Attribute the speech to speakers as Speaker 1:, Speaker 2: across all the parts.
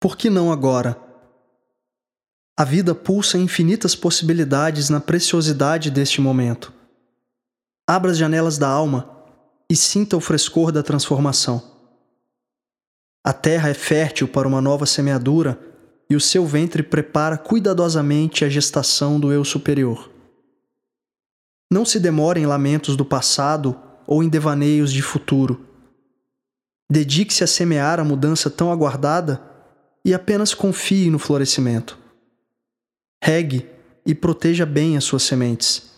Speaker 1: por que não agora? A vida pulsa infinitas possibilidades na preciosidade deste momento. Abra as janelas da alma e sinta o frescor da transformação. A terra é fértil para uma nova semeadura e o seu ventre prepara cuidadosamente a gestação do eu superior. Não se demore em lamentos do passado ou em devaneios de futuro. Dedique-se a semear a mudança tão aguardada e apenas confie no florescimento. Regue e proteja bem as suas sementes.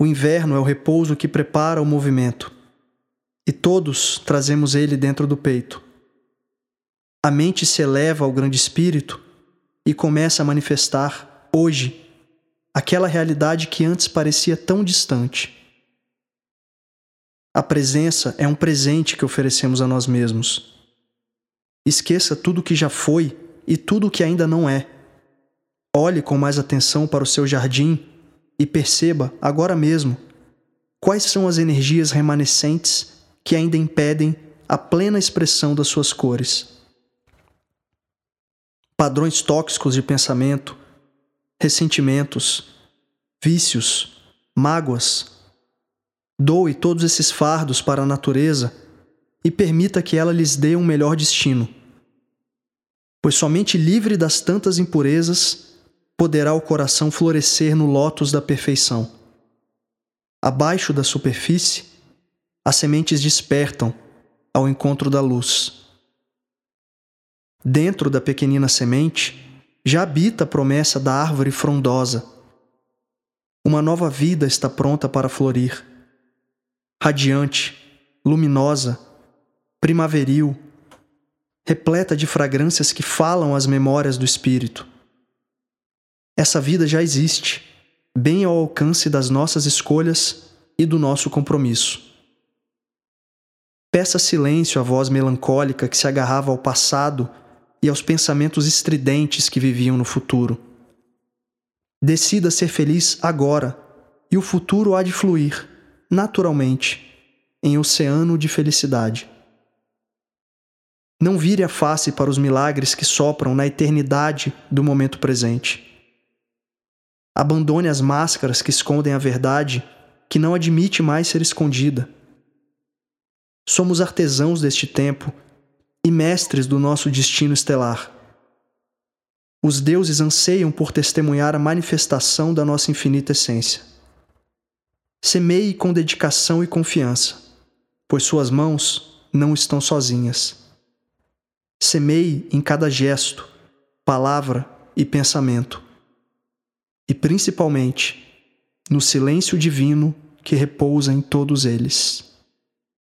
Speaker 1: O inverno é o repouso que prepara o movimento, e todos trazemos ele dentro do peito. A mente se eleva ao grande espírito e começa a manifestar, hoje, aquela realidade que antes parecia tão distante. A presença é um presente que oferecemos a nós mesmos. Esqueça tudo o que já foi e tudo o que ainda não é. Olhe com mais atenção para o seu jardim e perceba, agora mesmo, quais são as energias remanescentes que ainda impedem a plena expressão das suas cores. Padrões tóxicos de pensamento, ressentimentos, vícios, mágoas, Doe todos esses fardos para a natureza e permita que ela lhes dê um melhor destino. Pois somente livre das tantas impurezas poderá o coração florescer no lótus da perfeição. Abaixo da superfície, as sementes despertam ao encontro da luz. Dentro da pequenina semente já habita a promessa da árvore frondosa. Uma nova vida está pronta para florir radiante, luminosa, primaveril, repleta de fragrâncias que falam as memórias do espírito. Essa vida já existe, bem ao alcance das nossas escolhas e do nosso compromisso. Peça silêncio à voz melancólica que se agarrava ao passado e aos pensamentos estridentes que viviam no futuro. Decida ser feliz agora e o futuro há de fluir naturalmente, em oceano de felicidade. Não vire a face para os milagres que sopram na eternidade do momento presente. Abandone as máscaras que escondem a verdade que não admite mais ser escondida. Somos artesãos deste tempo e mestres do nosso destino estelar. Os deuses anseiam por testemunhar a manifestação da nossa infinita essência. Semeie com dedicação e confiança, pois suas mãos não estão sozinhas. Semeie em cada gesto, palavra e pensamento. E principalmente no silêncio divino que repousa em todos eles.